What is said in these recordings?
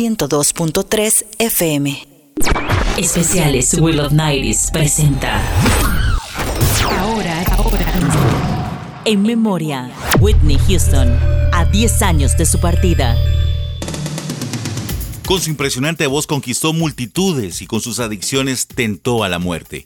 102.3 FM. Especiales Will of Nights presenta. Ahora, ahora. En memoria, Whitney Houston, a 10 años de su partida. Con su impresionante voz conquistó multitudes y con sus adicciones tentó a la muerte.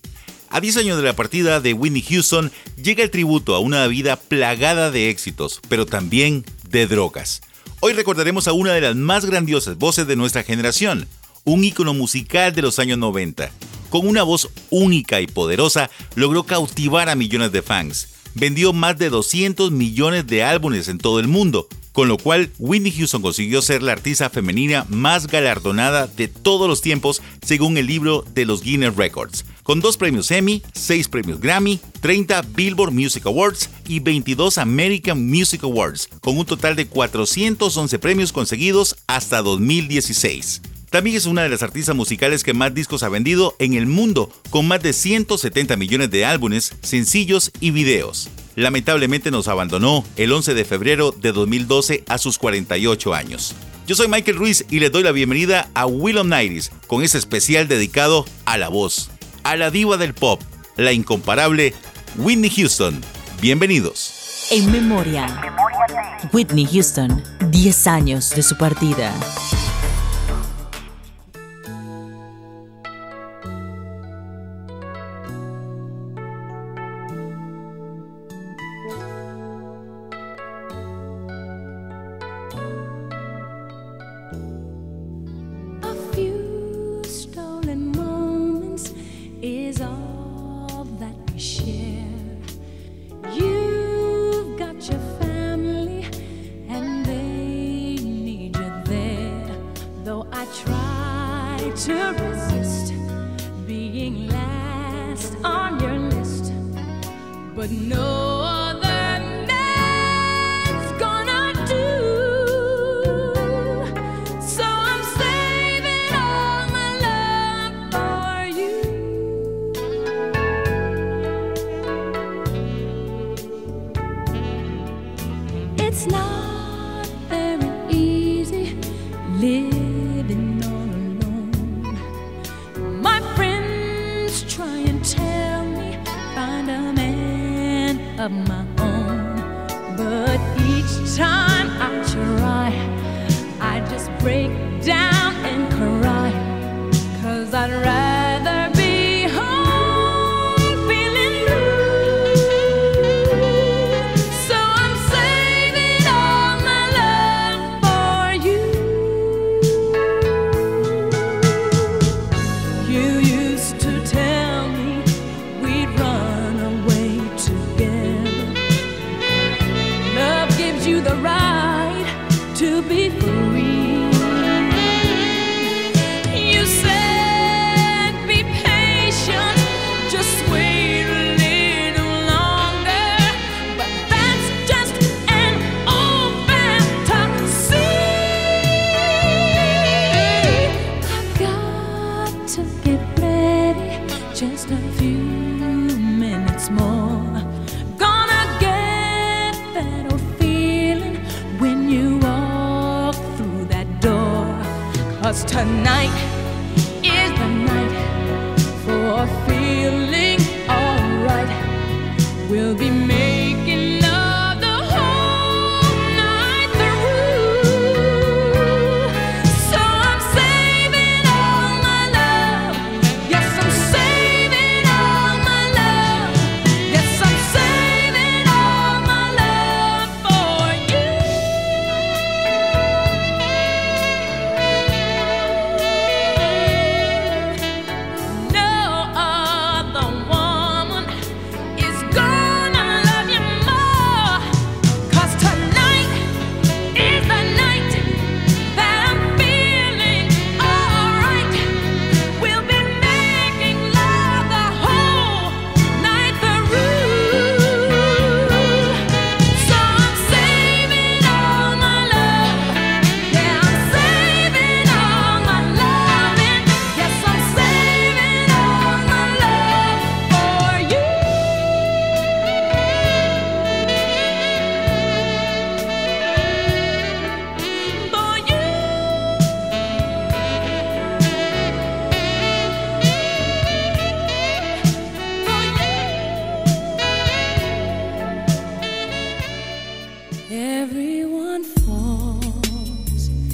A 10 años de la partida de Whitney Houston llega el tributo a una vida plagada de éxitos, pero también de drogas. Hoy recordaremos a una de las más grandiosas voces de nuestra generación, un ícono musical de los años 90. Con una voz única y poderosa, logró cautivar a millones de fans. Vendió más de 200 millones de álbumes en todo el mundo, con lo cual Whitney Houston consiguió ser la artista femenina más galardonada de todos los tiempos según el libro de los Guinness Records, con dos premios Emmy, seis premios Grammy, 30 Billboard Music Awards y 22 American Music Awards, con un total de 411 premios conseguidos hasta 2016. También es una de las artistas musicales que más discos ha vendido en el mundo, con más de 170 millones de álbumes, sencillos y videos. Lamentablemente nos abandonó el 11 de febrero de 2012 a sus 48 años. Yo soy Michael Ruiz y les doy la bienvenida a Will of Nights con ese especial dedicado a la voz, a la diva del pop, la incomparable Whitney Houston. Bienvenidos. En memoria, Whitney Houston, 10 años de su partida.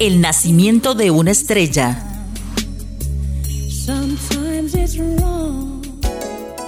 El nacimiento de una estrella.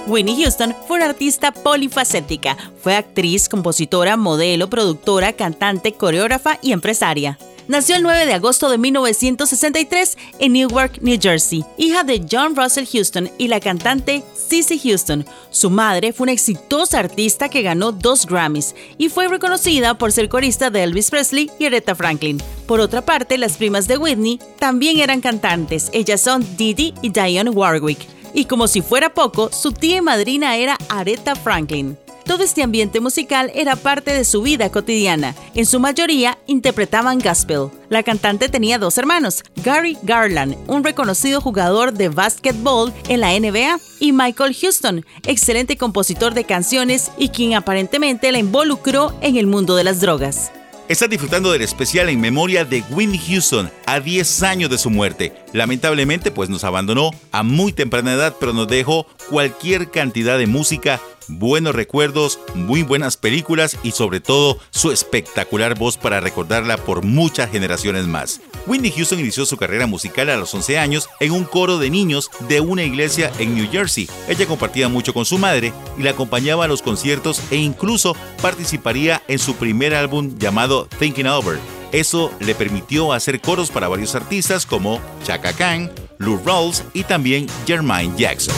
Winnie Houston fue una artista polifacética. Fue actriz, compositora, modelo, productora, cantante, coreógrafa y empresaria. Nació el 9 de agosto de 1963 en Newark, New Jersey, hija de John Russell Houston y la cantante Cissy Houston. Su madre fue una exitosa artista que ganó dos Grammys y fue reconocida por ser corista de Elvis Presley y Aretha Franklin. Por otra parte, las primas de Whitney también eran cantantes. Ellas son Didi y Diane Warwick. Y como si fuera poco, su tía y madrina era Aretha Franklin. Todo este ambiente musical era parte de su vida cotidiana. En su mayoría interpretaban gospel. La cantante tenía dos hermanos, Gary Garland, un reconocido jugador de básquetbol en la NBA, y Michael Houston, excelente compositor de canciones y quien aparentemente la involucró en el mundo de las drogas. Está disfrutando del especial en memoria de Winnie Houston a 10 años de su muerte. Lamentablemente, pues nos abandonó a muy temprana edad, pero nos dejó cualquier cantidad de música buenos recuerdos, muy buenas películas y sobre todo su espectacular voz para recordarla por muchas generaciones más. Whitney Houston inició su carrera musical a los 11 años en un coro de niños de una iglesia en New Jersey. Ella compartía mucho con su madre y la acompañaba a los conciertos e incluso participaría en su primer álbum llamado Thinking Over. Eso le permitió hacer coros para varios artistas como Chaka Khan, Lou Rawls y también Jermaine Jackson.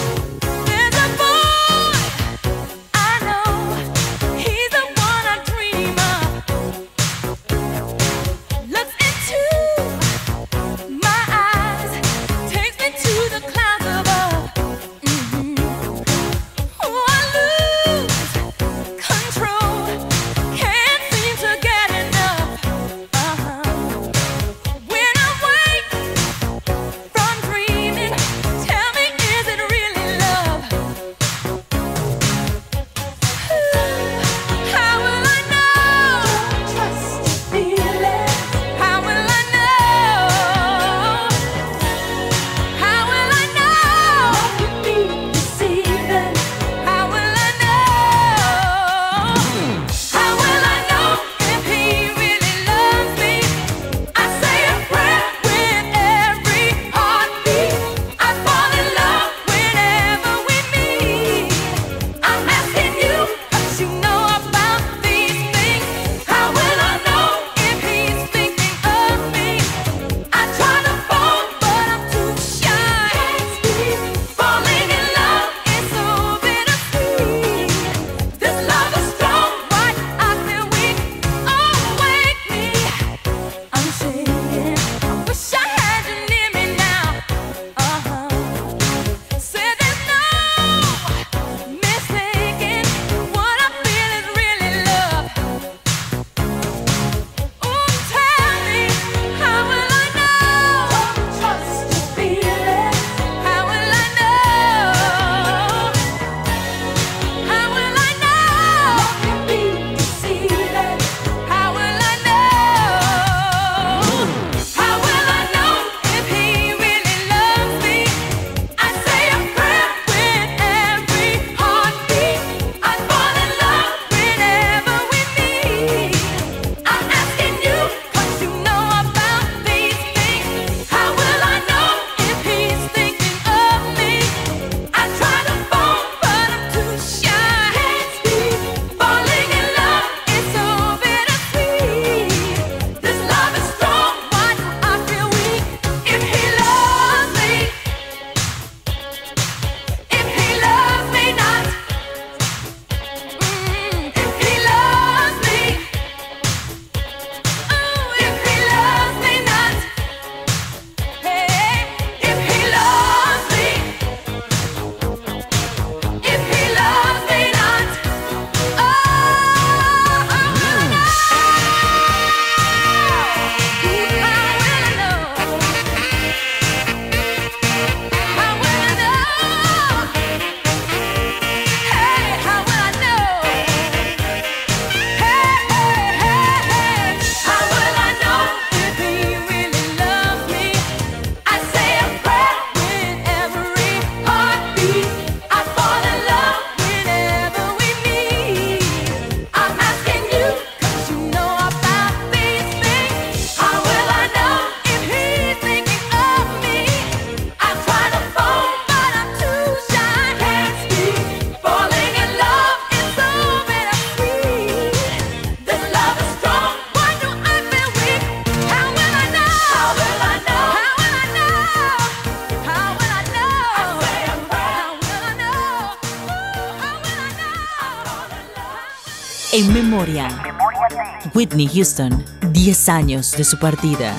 Whitney Houston, 10 años de su partida.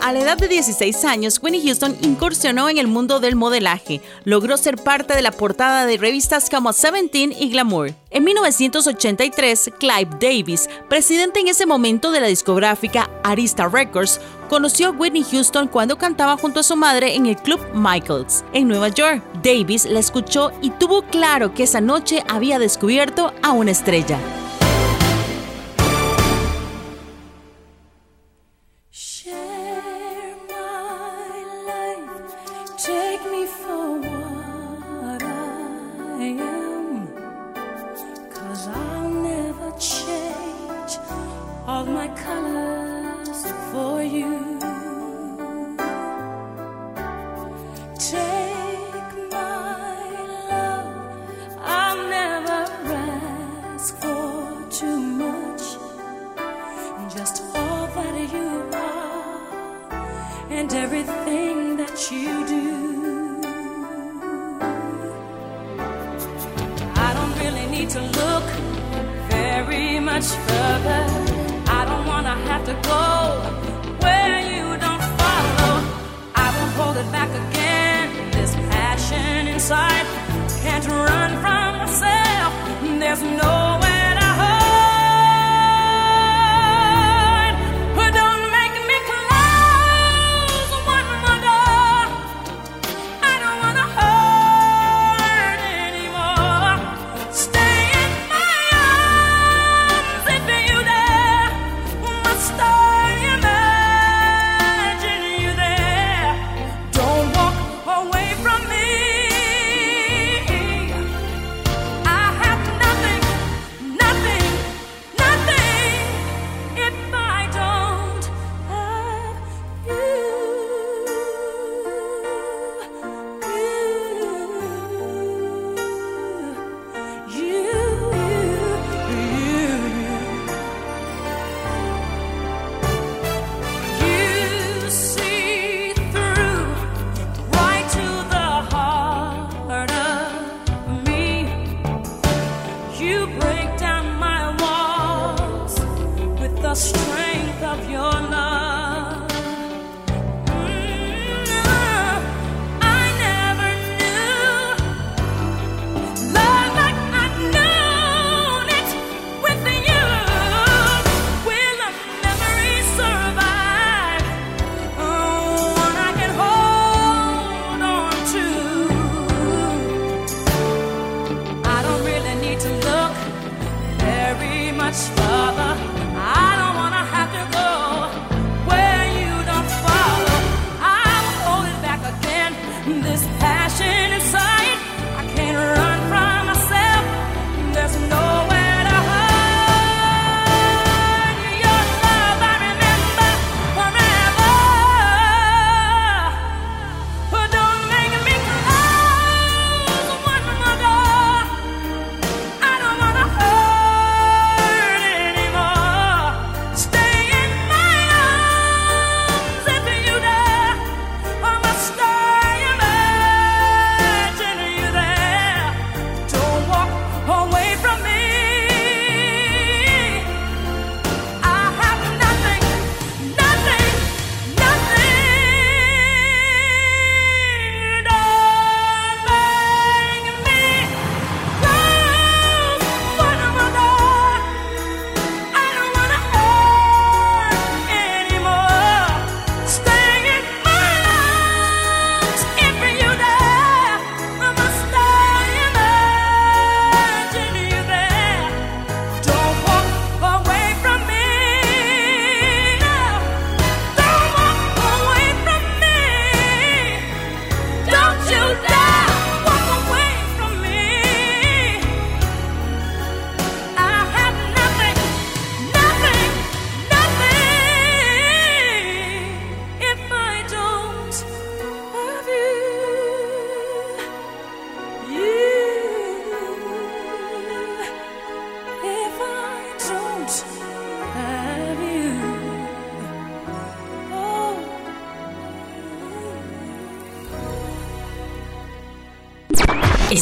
A la edad de 16 años, Whitney Houston incursionó en el mundo del modelaje. Logró ser parte de la portada de revistas como Seventeen y Glamour. En 1983, Clive Davis, presidente en ese momento de la discográfica Arista Records, conoció a Whitney Houston cuando cantaba junto a su madre en el Club Michaels, en Nueva York. Davis la escuchó y tuvo claro que esa noche había descubierto a una estrella.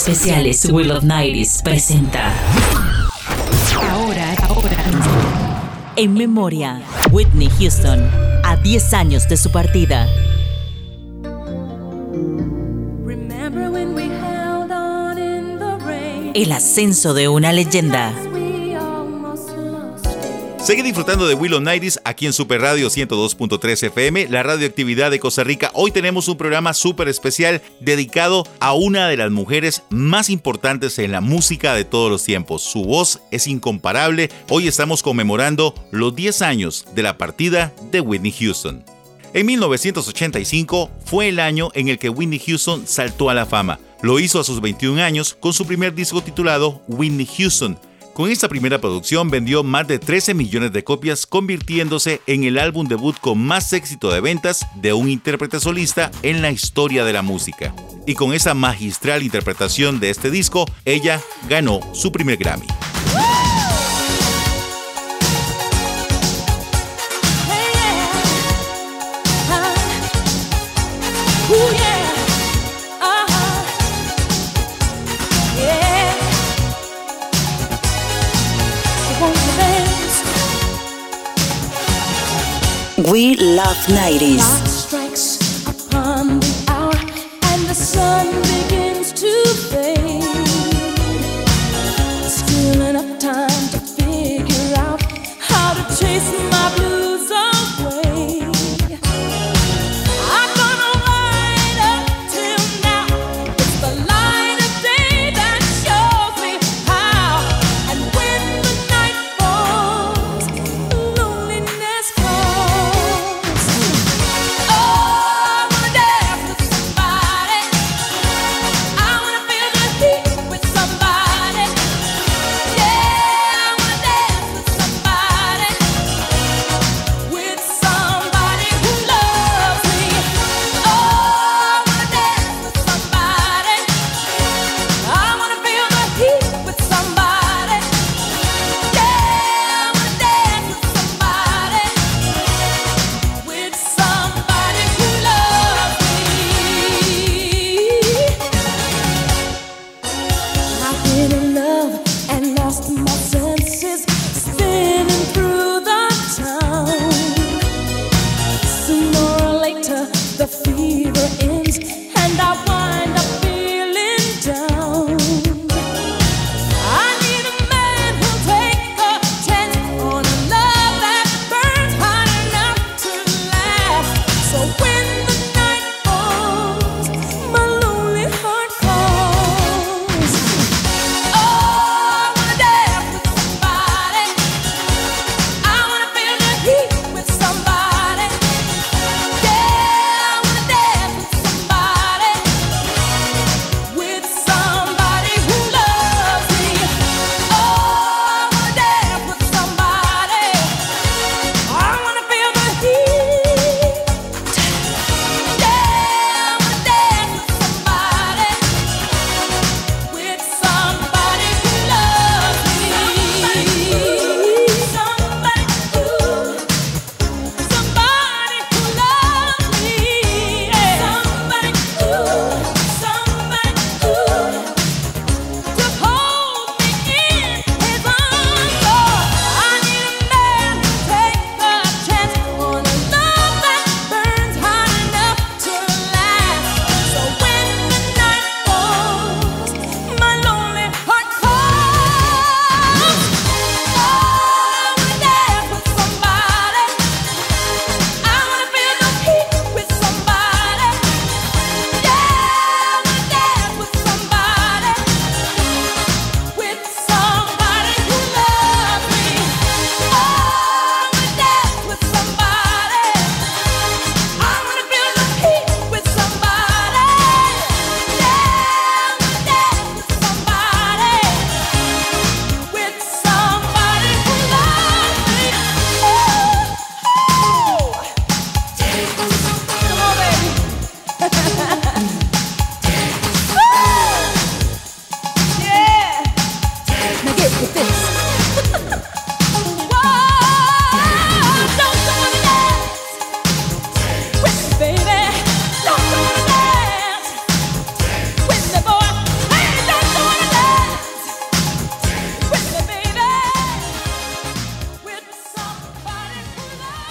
especiales Will of Nights presenta. Ahora, ahora. En memoria, Whitney Houston, a 10 años de su partida. El ascenso de una leyenda. Sigue disfrutando de Willow Nighties aquí en Super Radio 102.3 FM, la radioactividad de Costa Rica. Hoy tenemos un programa súper especial dedicado a una de las mujeres más importantes en la música de todos los tiempos. Su voz es incomparable. Hoy estamos conmemorando los 10 años de la partida de Whitney Houston. En 1985 fue el año en el que Whitney Houston saltó a la fama. Lo hizo a sus 21 años con su primer disco titulado Whitney Houston con esta primera producción vendió más de 13 millones de copias, convirtiéndose en el álbum debut con más éxito de ventas de un intérprete solista en la historia de la música. Y con esa magistral interpretación de este disco, ella ganó su primer Grammy. We love 90s.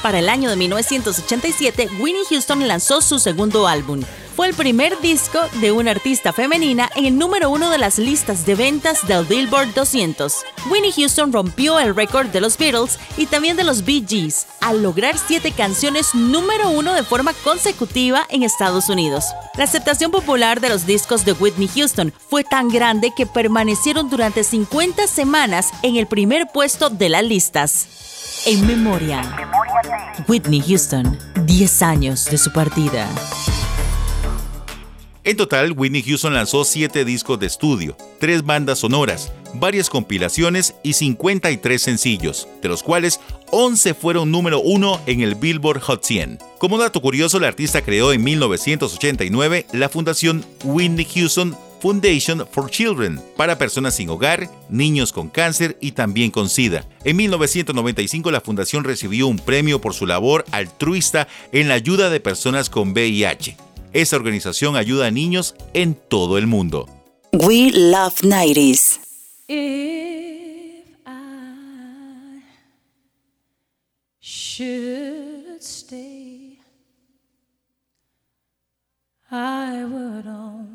Para el año de 1987, Winnie Houston lanzó su segundo álbum, fue el primer disco de una artista femenina en el número uno de las listas de ventas del Billboard 200. Winnie Houston rompió el récord de los Beatles y también de los Bee Gees al lograr siete canciones número uno de forma consecutiva en Estados Unidos. La aceptación popular de los discos de Whitney Houston fue tan grande que permanecieron durante 50 semanas en el primer puesto de las listas. En memoria, Whitney Houston, 10 años de su partida. En total, Whitney Houston lanzó 7 discos de estudio, 3 bandas sonoras, varias compilaciones y 53 sencillos, de los cuales 11 fueron número 1 en el Billboard Hot 100. Como dato curioso, la artista creó en 1989 la fundación Whitney Houston Foundation for Children para personas sin hogar, niños con cáncer y también con SIDA. En 1995 la fundación recibió un premio por su labor altruista en la ayuda de personas con VIH. Esta organización ayuda a niños en todo el mundo. We love 90s. If I should stay, I would only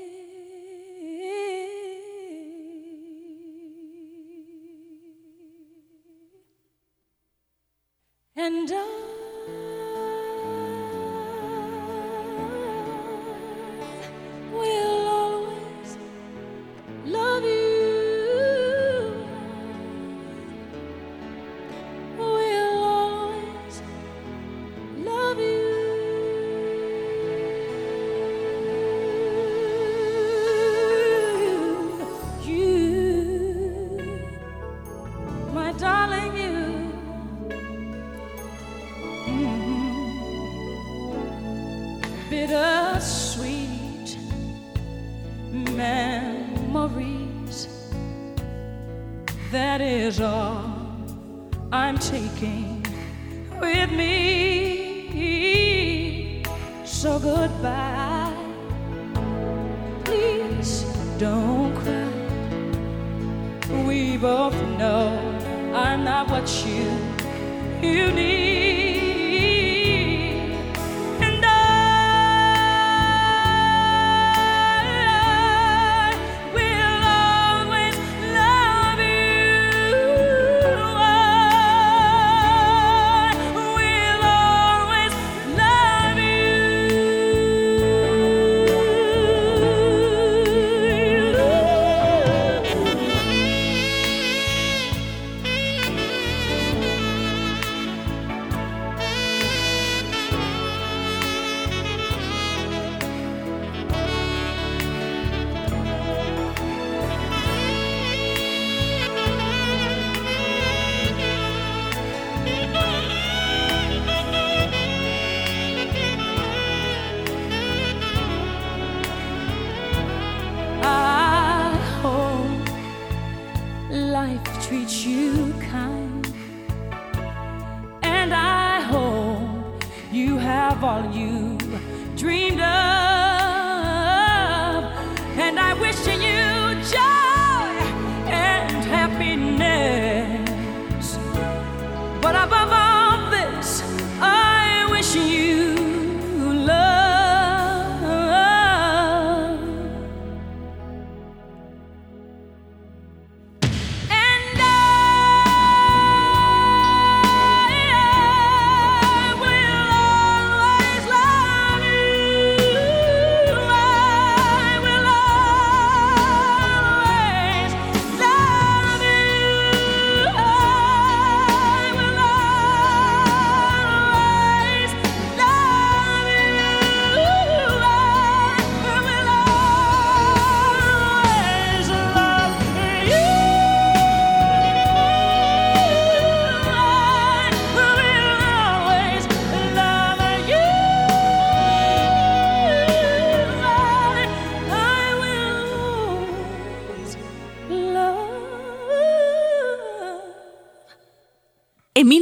And I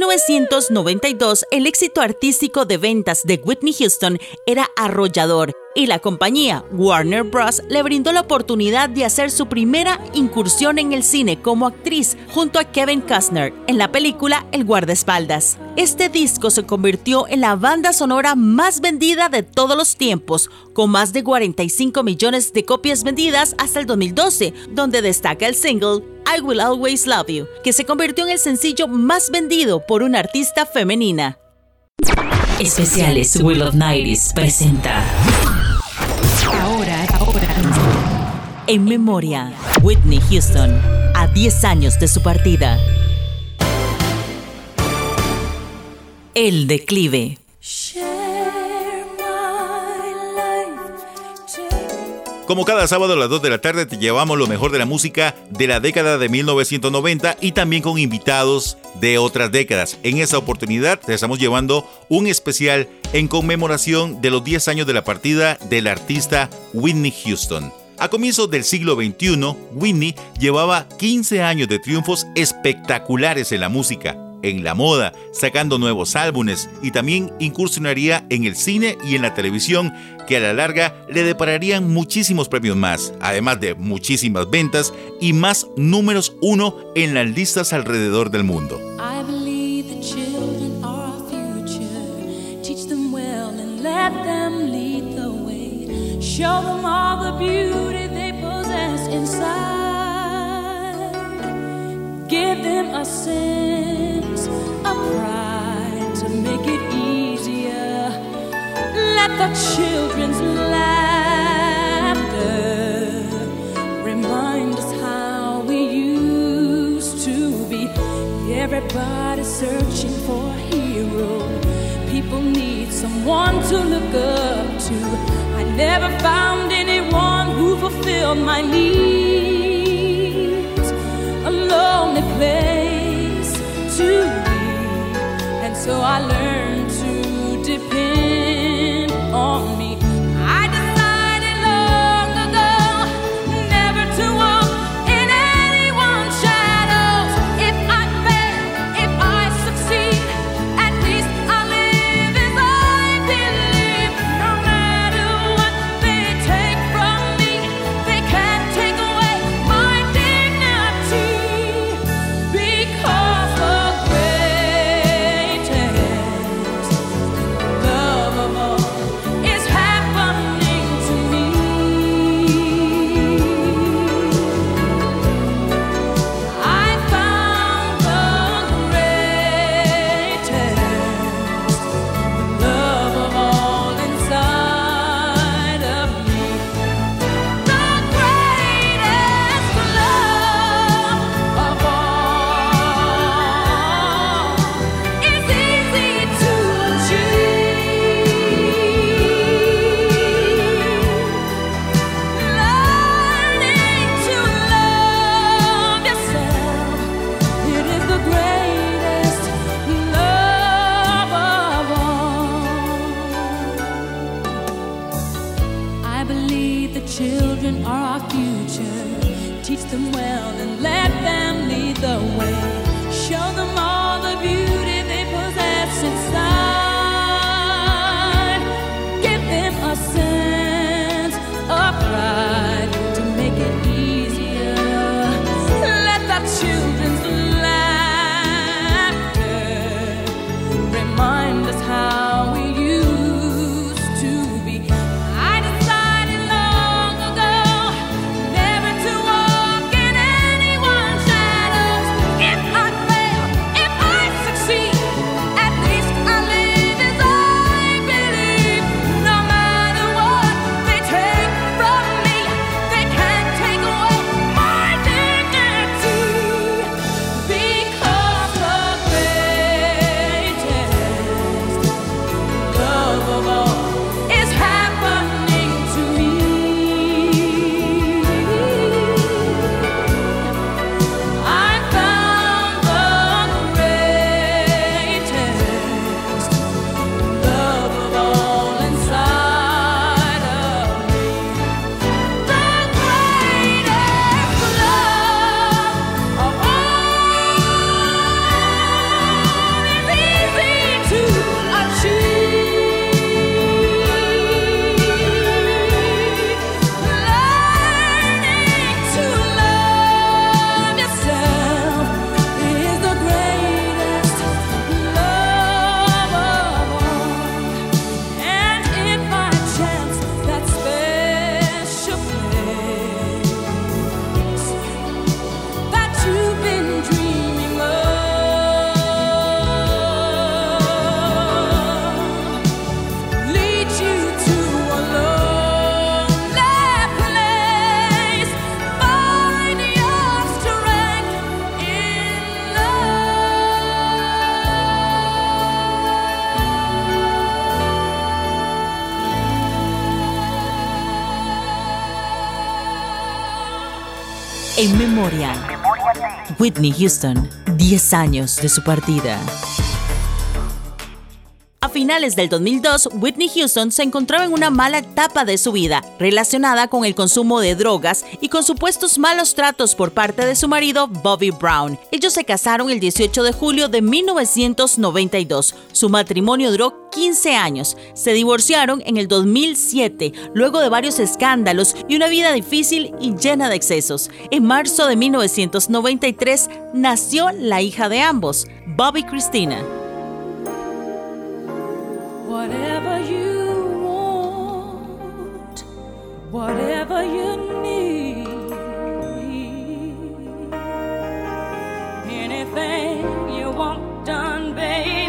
1992, el éxito artístico de ventas de Whitney Houston era arrollador y la compañía Warner Bros. le brindó la oportunidad de hacer su primera incursión en el cine como actriz junto a Kevin Costner en la película El guardaespaldas. Este disco se convirtió en la banda sonora más vendida de todos los tiempos, con más de 45 millones de copias vendidas hasta el 2012, donde destaca el single I Will Always Love You, que se convirtió en el sencillo más vendido por una artista femenina. Especiales Will of Nights presenta Ahora, ahora. En memoria, Whitney Houston, a 10 años de su partida. El declive. Como cada sábado a las 2 de la tarde te llevamos lo mejor de la música de la década de 1990 y también con invitados de otras décadas. En esta oportunidad te estamos llevando un especial en conmemoración de los 10 años de la partida del artista Whitney Houston. A comienzos del siglo XXI, Whitney llevaba 15 años de triunfos espectaculares en la música en la moda, sacando nuevos álbumes y también incursionaría en el cine y en la televisión, que a la larga le depararían muchísimos premios más, además de muchísimas ventas y más números uno en las listas alrededor del mundo. Give them a sense of pride to make it easier. Let the children's laughter remind us how we used to be. Everybody searching for a hero. People need someone to look up to. I never found anyone who fulfilled my needs. A lonely place to so I learned Whitney Houston, 10 años de su partida. Finales del 2002, Whitney Houston se encontraba en una mala etapa de su vida, relacionada con el consumo de drogas y con supuestos malos tratos por parte de su marido Bobby Brown. Ellos se casaron el 18 de julio de 1992. Su matrimonio duró 15 años. Se divorciaron en el 2007, luego de varios escándalos y una vida difícil y llena de excesos. En marzo de 1993 nació la hija de ambos, Bobby Christina. Whatever you want, whatever you need, anything you want done, baby,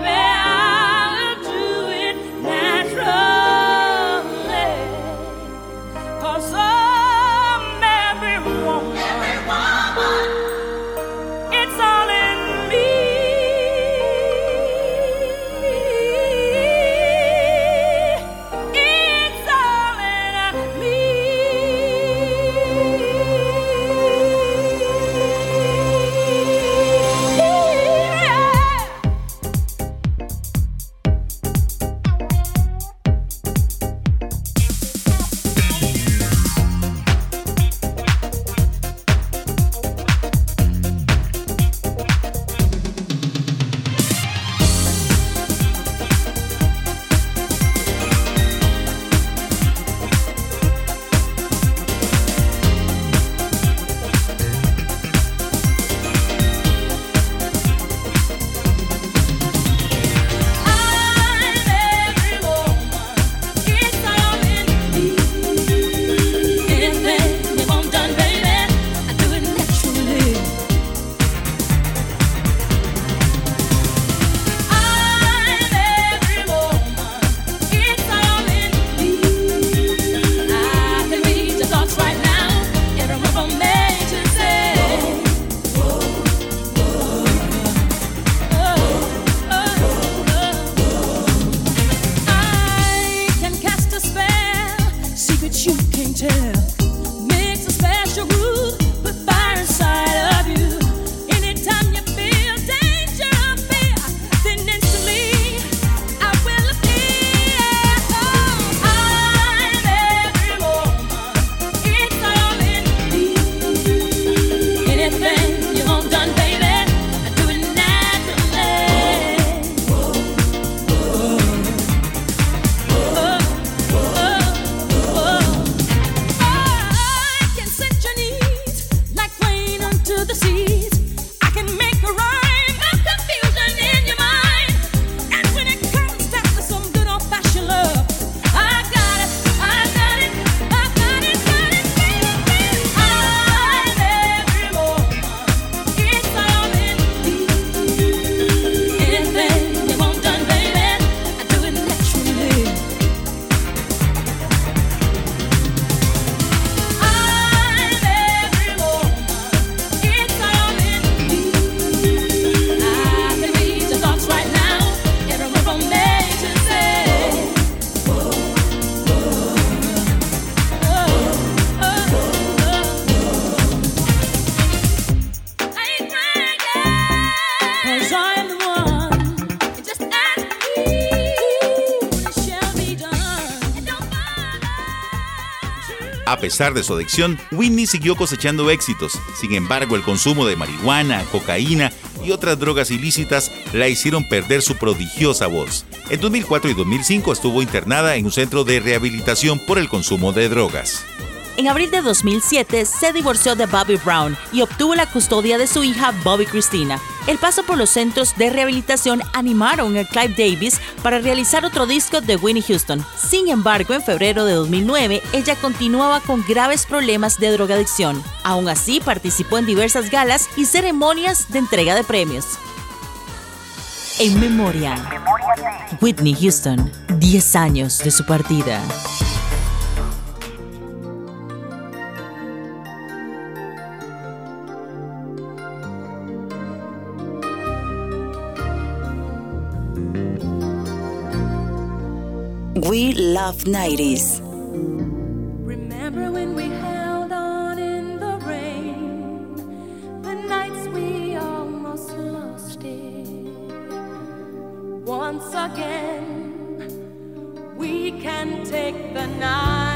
pesar de su adicción, Whitney siguió cosechando éxitos. Sin embargo, el consumo de marihuana, cocaína y otras drogas ilícitas la hicieron perder su prodigiosa voz. En 2004 y 2005 estuvo internada en un centro de rehabilitación por el consumo de drogas. En abril de 2007 se divorció de Bobby Brown y obtuvo la custodia de su hija Bobby Christina. El paso por los centros de rehabilitación animaron a Clive Davis para realizar otro disco de Winnie Houston. Sin embargo, en febrero de 2009 ella continuaba con graves problemas de drogadicción. Aún así, participó en diversas galas y ceremonias de entrega de premios. En memoria, Whitney Houston, 10 años de su partida. We love 90s. Remember when we held on in the rain? The nights we almost lost it. Once again, we can take the night.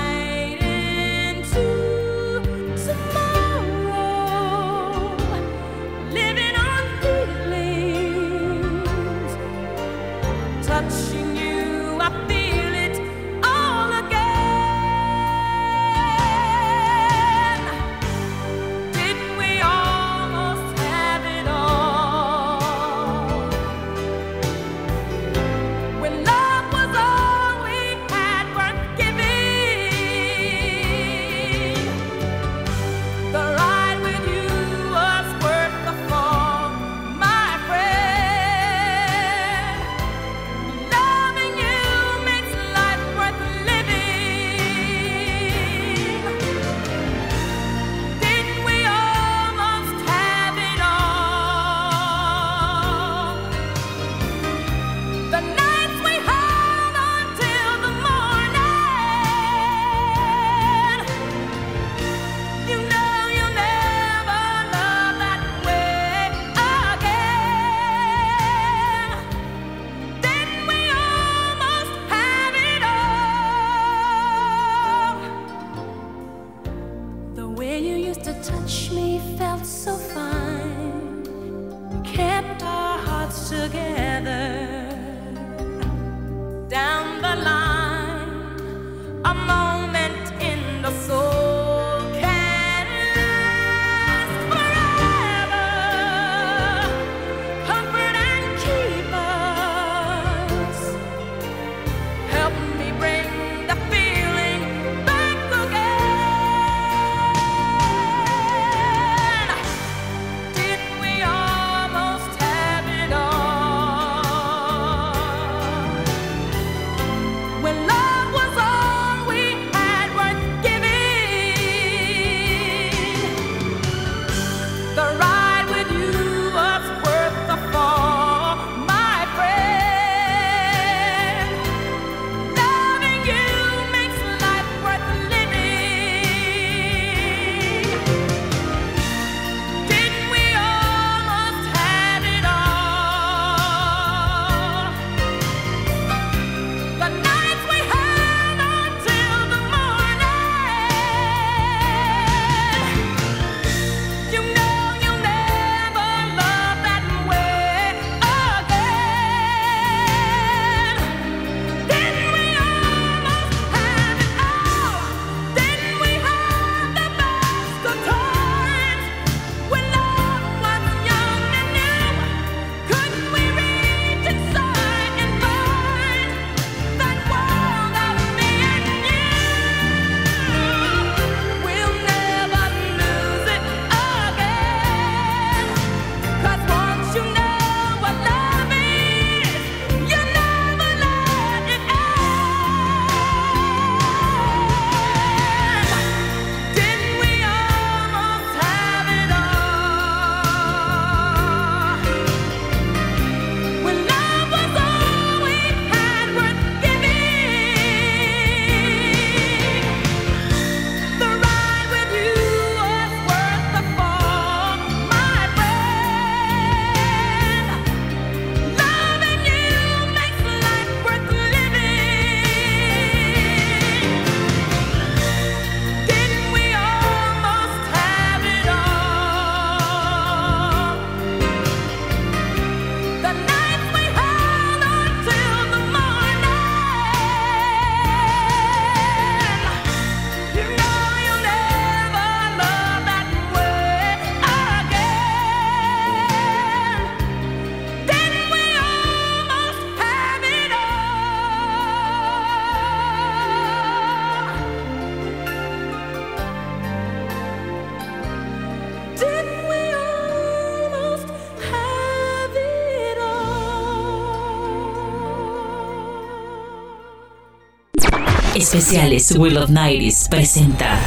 Especiales Will of Nights presenta.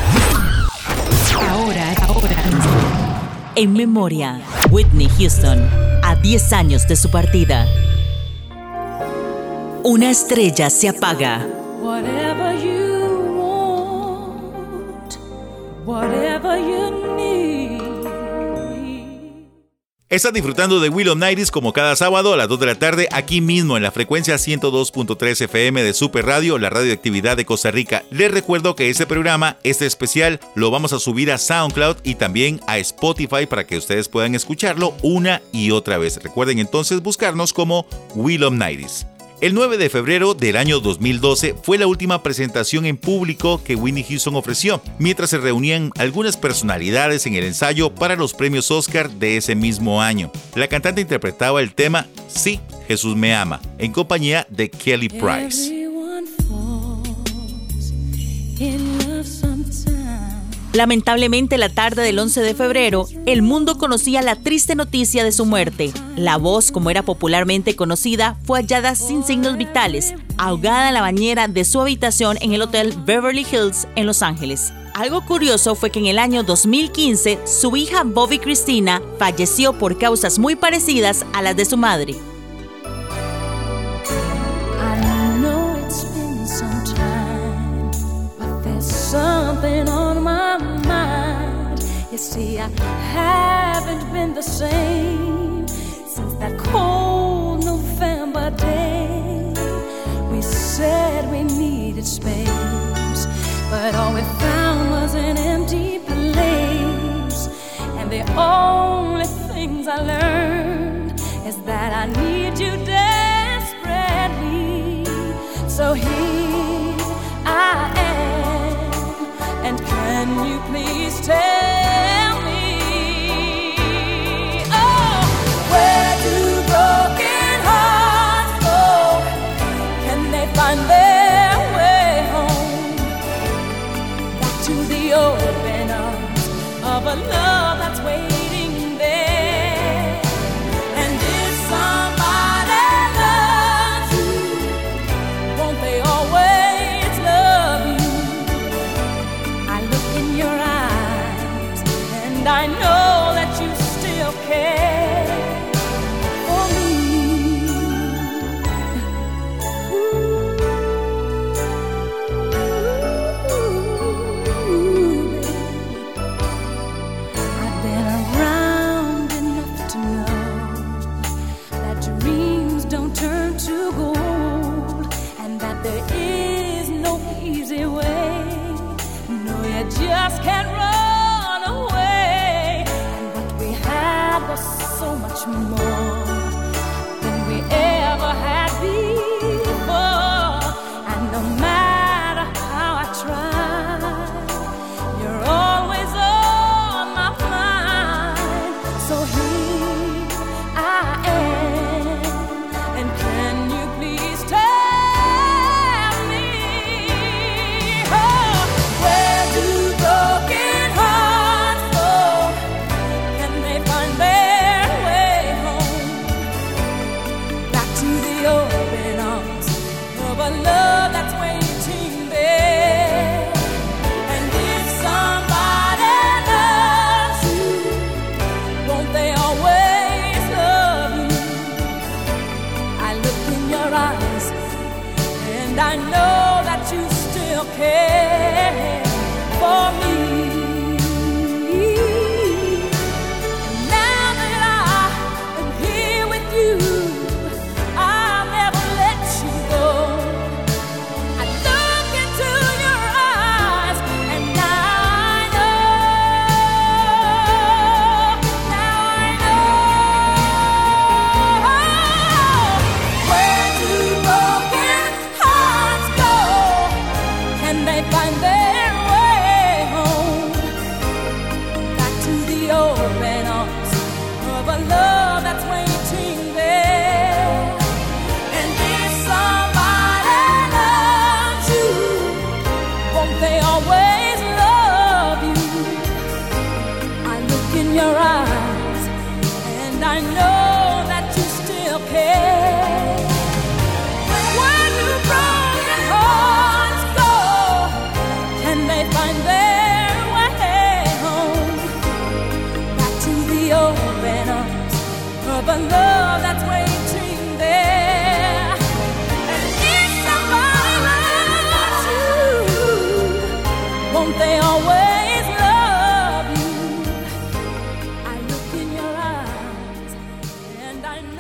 Ahora, ahora. En memoria, Whitney Houston, a 10 años de su partida. Una estrella se apaga Estás disfrutando de Willow Nights como cada sábado a las 2 de la tarde aquí mismo en la frecuencia 102.3 FM de Super Radio, la radioactividad de Costa Rica. Les recuerdo que este programa, este especial, lo vamos a subir a SoundCloud y también a Spotify para que ustedes puedan escucharlo una y otra vez. Recuerden entonces buscarnos como Willow Nights. El 9 de febrero del año 2012 fue la última presentación en público que Winnie Houston ofreció, mientras se reunían algunas personalidades en el ensayo para los premios Oscar de ese mismo año. La cantante interpretaba el tema Sí, Jesús me ama, en compañía de Kelly Price. Lamentablemente, la tarde del 11 de febrero, el mundo conocía la triste noticia de su muerte. La voz, como era popularmente conocida, fue hallada sin signos vitales, ahogada en la bañera de su habitación en el Hotel Beverly Hills en Los Ángeles. Algo curioso fue que en el año 2015 su hija Bobby Christina falleció por causas muy parecidas a las de su madre. You see, I haven't been the same since that cold November day. We said we needed space, but all we found was an empty place. And the only things I learned is that I need you desperately. So here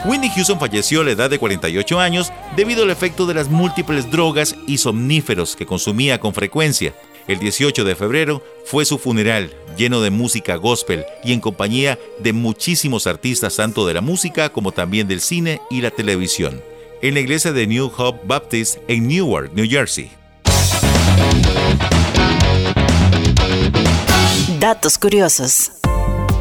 Whitney Houston falleció a la edad de 48 años debido al efecto de las múltiples drogas y somníferos que consumía con frecuencia. El 18 de febrero fue su funeral, lleno de música gospel y en compañía de muchísimos artistas tanto de la música como también del cine y la televisión, en la iglesia de New Hope Baptist en Newark, New Jersey. Datos curiosos.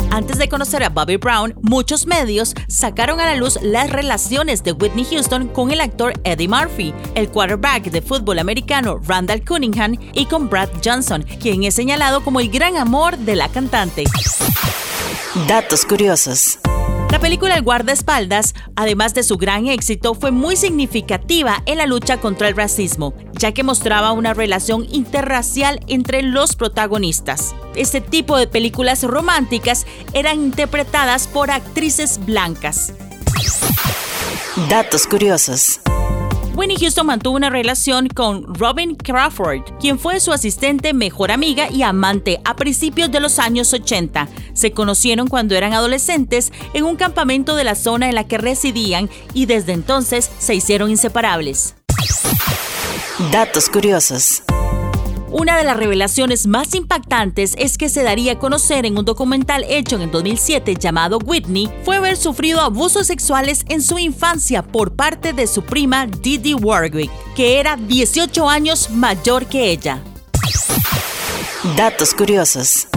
Antes de conocer a Bobby Brown, muchos medios sacaron a la luz las relaciones de Whitney Houston con el actor Eddie Murphy, el quarterback de fútbol americano Randall Cunningham y con Brad Johnson, quien es señalado como el gran amor de la cantante. Datos curiosos. La película El guardaespaldas, además de su gran éxito, fue muy significativa en la lucha contra el racismo, ya que mostraba una relación interracial entre los protagonistas. Este tipo de películas románticas eran interpretadas por actrices blancas. Datos curiosos. Winnie Houston mantuvo una relación con Robin Crawford, quien fue su asistente, mejor amiga y amante a principios de los años 80. Se conocieron cuando eran adolescentes en un campamento de la zona en la que residían y desde entonces se hicieron inseparables. Datos curiosos. Una de las revelaciones más impactantes es que se daría a conocer en un documental hecho en el 2007 llamado Whitney fue haber sufrido abusos sexuales en su infancia por parte de su prima Didi Warwick, que era 18 años mayor que ella. Datos curiosos.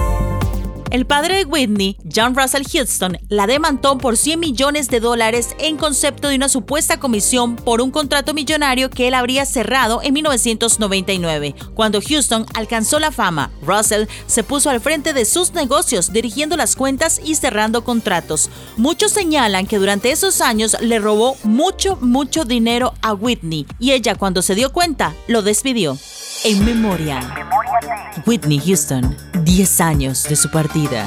El padre de Whitney, John Russell Houston, la demandó por 100 millones de dólares en concepto de una supuesta comisión por un contrato millonario que él habría cerrado en 1999. Cuando Houston alcanzó la fama, Russell se puso al frente de sus negocios, dirigiendo las cuentas y cerrando contratos. Muchos señalan que durante esos años le robó mucho, mucho dinero a Whitney y ella cuando se dio cuenta lo despidió. En memoria. Whitney Houston, 10 años de su partida.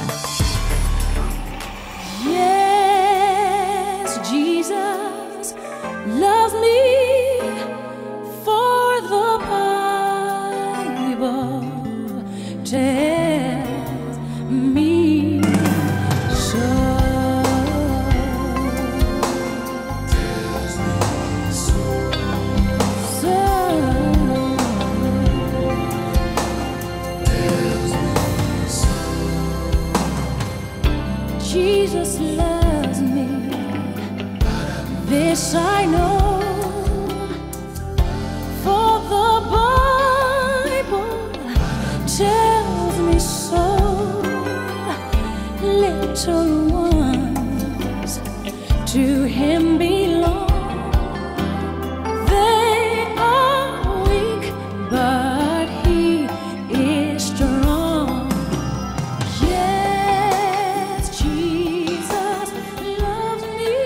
Little ones to Him belong. They are weak, but He is strong. Yes, Jesus loves me.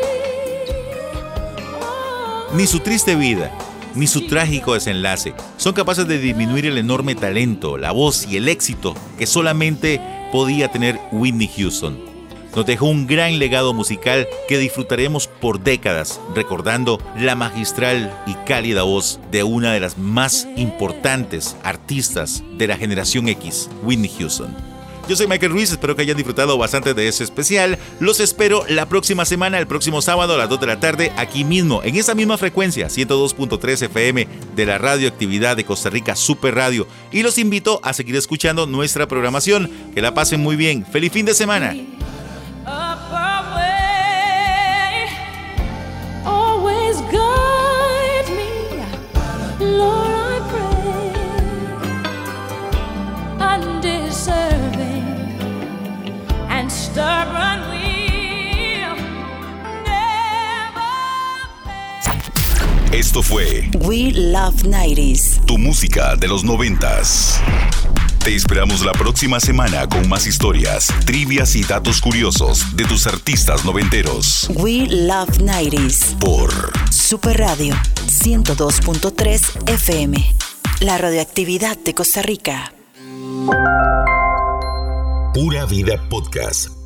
Ni su triste vida, ni su trágico desenlace son capaces de disminuir el enorme talento, la voz y el éxito que solamente podía tener Whitney Houston. Nos dejó un gran legado musical que disfrutaremos por décadas, recordando la magistral y cálida voz de una de las más importantes artistas de la generación X, Whitney Houston. Yo soy Michael Ruiz, espero que hayan disfrutado bastante de ese especial. Los espero la próxima semana, el próximo sábado a las 2 de la tarde, aquí mismo, en esa misma frecuencia, 102.3 FM de la radioactividad de Costa Rica Super Radio. Y los invito a seguir escuchando nuestra programación. Que la pasen muy bien. ¡Feliz fin de semana! Esto fue We Love 90s. tu música de los noventas. Te esperamos la próxima semana con más historias, trivias y datos curiosos de tus artistas noventeros. We Love 90s. Por Super Radio 102.3 FM. La radioactividad de Costa Rica. Pura Vida Podcast